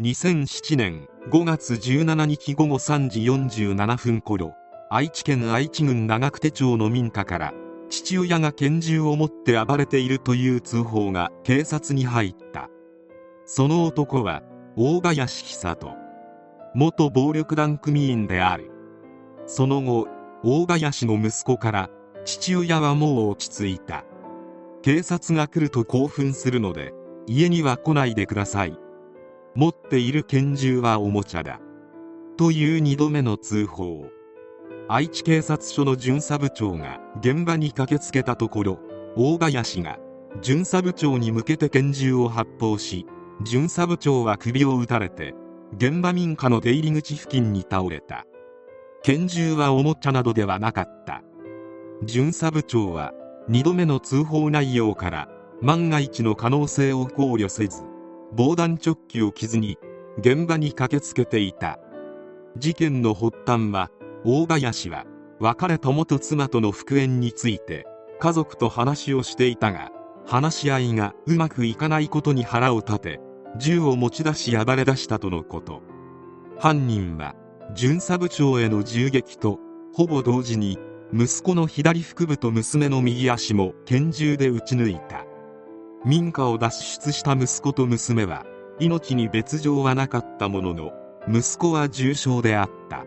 2007年5月17日午後3時47分頃愛知県愛知郡長久手町の民家から父親が拳銃を持って暴れているという通報が警察に入った。その男は大林久人元暴力団組員である。その後大林の息子から父親はもう落ち着いた。警察が来ると興奮するので家には来ないでください。持っている拳銃はおもちゃだ。という2度目の通報。愛知警察署の巡査部長が現場に駆けつけたところ大林が巡査部長に向けて拳銃を発砲し巡査部長は首を撃たれて現場民家の出入り口付近に倒れた。拳銃はおもちゃなどではなかった。巡査部長は2度目の通報内容から万が一の可能性を考慮せず防弾チョッキを着ずに現場に駆けつけていた。事件の発端は大林は別れた元妻との復縁について家族と話をしていたが話し合いがうまくいかないことに腹を立て銃を持ち出し暴れ出したとのこと。犯人は巡査部長への銃撃とほぼ同時に息子の左腹部と娘の右足も拳銃で撃ち抜いた。民家を脱出した息子と娘は命に別状はなかったものの息子は重傷であった。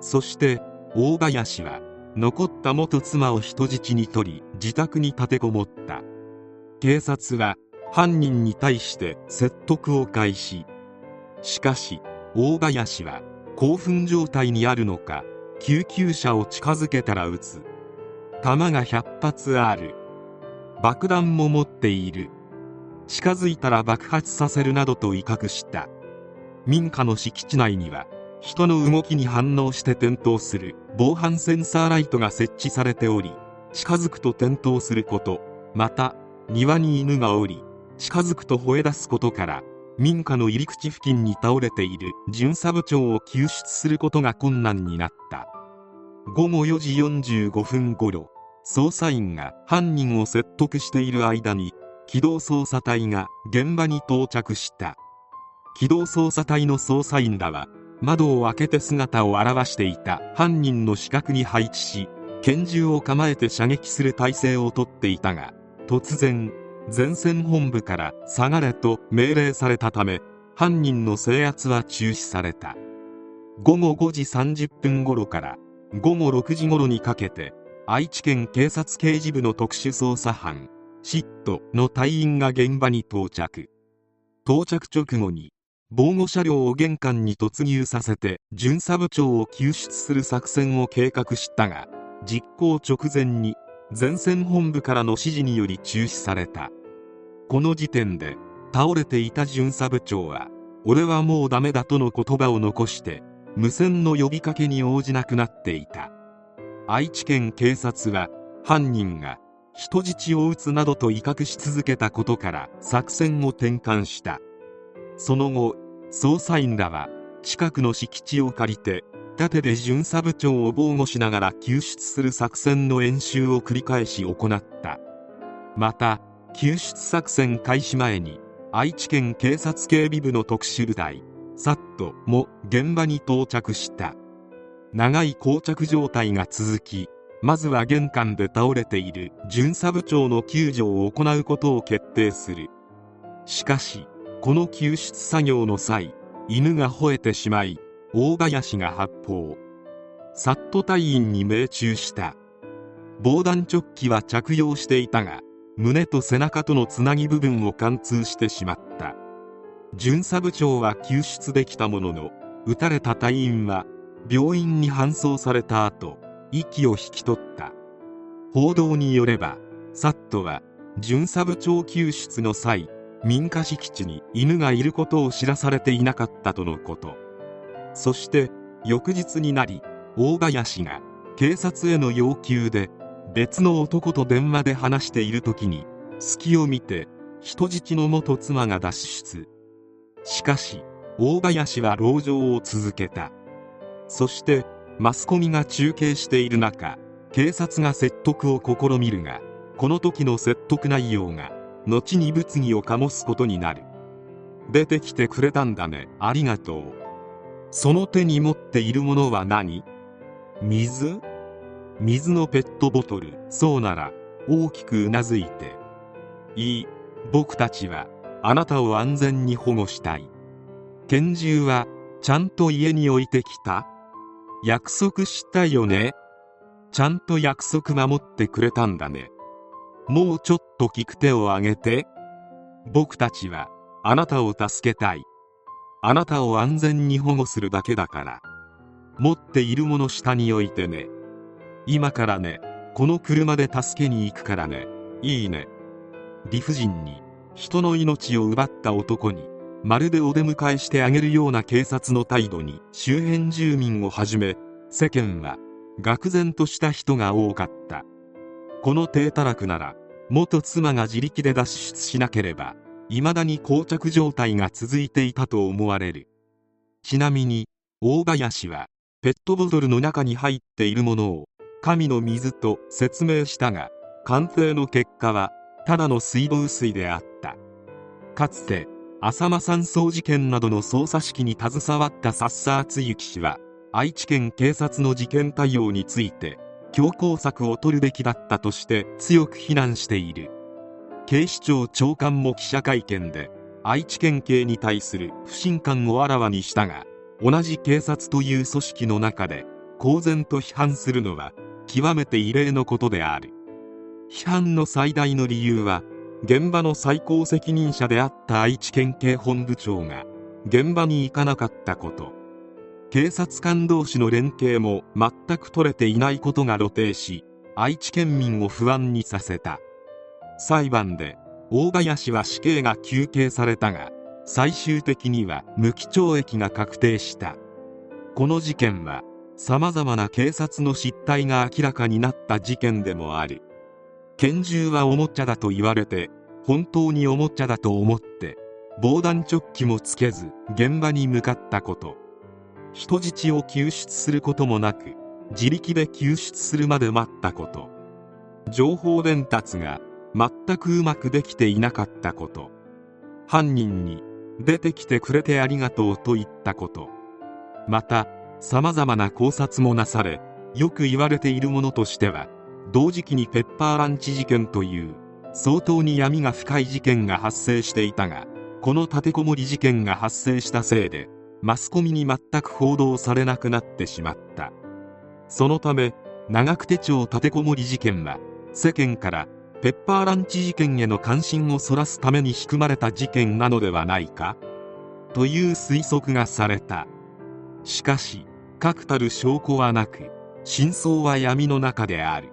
そして大林は残った元妻を人質に取り自宅に立てこもった。警察は犯人に対して説得を開始。しかし大林は興奮状態にあるのか救急車を近づけたら撃つ。弾が100発ある。爆弾も持っている。近づいたら爆発させるなどと威嚇した。民家の敷地内には人の動きに反応して点灯する防犯センサーライトが設置されており近づくと点灯することまた庭に犬がおり近づくと吠え出すことから民家の入り口付近に倒れている巡査部長を救出することが困難になった。午後4時45分頃捜査員が犯人を説得している間に機動捜査隊が現場に到着した。機動捜査隊の捜査員らは窓を開けて姿を現していた犯人の死角に配置し拳銃を構えて射撃する体勢をとっていたが突然前線本部から下がれと命令されたため犯人の制圧は中止された。午後5時30分頃から午後6時頃にかけて愛知県警察刑事部の特殊捜査班シットの隊員が現場に到着。到着直後に防護車両を玄関に突入させて巡査部長を救出する作戦を計画したが実行直前に前線本部からの指示により中止された。この時点で倒れていた巡査部長は俺はもうダメだとの言葉を残して無線の呼びかけに応じなくなっていた。愛知県警察は犯人が人質を撃つなどと威嚇し続けたことから作戦を転換した。その後捜査員らは近くの敷地を借りて盾で巡査部長を防護しながら救出する作戦の演習を繰り返し行った。また救出作戦開始前に愛知県警察警備部の特殊部隊サットも現場に到着した。長い膠着状態が続きまずは玄関で倒れている巡査部長の救助を行うことを決定する。しかしこの救出作業の際犬が吠えてしまい大林が発砲。サット隊員に命中した。防弾チョッキは着用していたが胸と背中とのつなぎ部分を貫通してしまった。巡査部長は救出できたものの撃たれた隊員は病院に搬送された後息を引き取った。報道によればサットは巡査部長救出の際民家敷地に犬がいることを知らされていなかったとのこと。そして翌日になり大林が警察への要求で別の男と電話で話している時に隙を見て人質の元妻が脱出。しかし大林は籠城を続けた。そしてマスコミが中継している中警察が説得を試みるがこの時の説得内容が後に物議を醸すことになる。出てきてくれたんだね。ありがとう。その手に持っているものは何？水？水のペットボトル。そうなら大きくうなずいて。いい。僕たちはあなたを安全に保護したい。拳銃はちゃんと家に置いてきた？約束したよね？ちゃんと約束守ってくれたんだね。もうちょっと聞く手を挙げて。僕たちはあなたを助けたい。あなたを安全に保護するだけだから。持っているもの下に置いてね。今からねこの車で助けに行くからね。いいね。理不尽に。人の命を奪った男に。まるでお出迎えしてあげるような警察の態度に周辺住民をはじめ世間は愕然とした人が多かった。この低たらくなら元妻が自力で脱出しなければ未だに膠着状態が続いていたと思われる。ちなみに大林はペットボトルの中に入っているものを神の水と説明したが鑑定の結果はただの水道水であった。かつて浅間山荘事件などの捜査指揮に携わったサッサーツユキ氏は愛知県警察の事件対応について強硬策を取るべきだったとして強く非難している。警視庁長官も記者会見で愛知県警に対する不信感をあらわにしたが同じ警察という組織の中で公然と批判するのは極めて異例のことである。批判の最大の理由は現場の最高責任者であった愛知県警本部長が現場に行かなかったこと。警察官同士の連携も全く取れていないことが露呈し愛知県民を不安にさせた。裁判で大林は死刑が求刑されたが最終的には無期懲役が確定した。この事件はさまざまな警察の失態が明らかになった事件でもある拳銃はおもちゃだと言われて本当におもちゃだと思って防弾チョッキもつけず現場に向かったこと。人質を救出することもなく自力で救出するまで待ったこと。情報伝達が全くうまくできていなかったこと。犯人に出てきてくれてありがとうと言ったこと。また様々な考察もなされよく言われているものとしては同時期にペッパーランチ事件という相当に闇が深い事件が発生していたがこの立てこもり事件が発生したせいでマスコミに全く報道されなくなってしまった。そのため長久手町立てこもり事件は世間からペッパーランチ事件への関心をそらすために仕組まれた事件なのではないかという推測がされた。しかし確たる証拠はなく真相は闇の中である。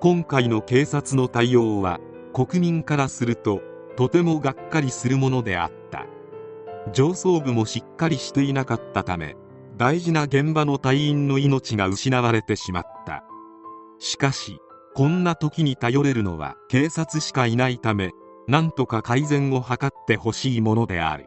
今回の警察の対応は国民からするととてもがっかりするものであった。上層部もしっかりしていなかったため大事な現場の隊員の命が失われてしまった。しかしこんな時に頼れるのは警察しかいないため何とか改善を図ってほしいものである。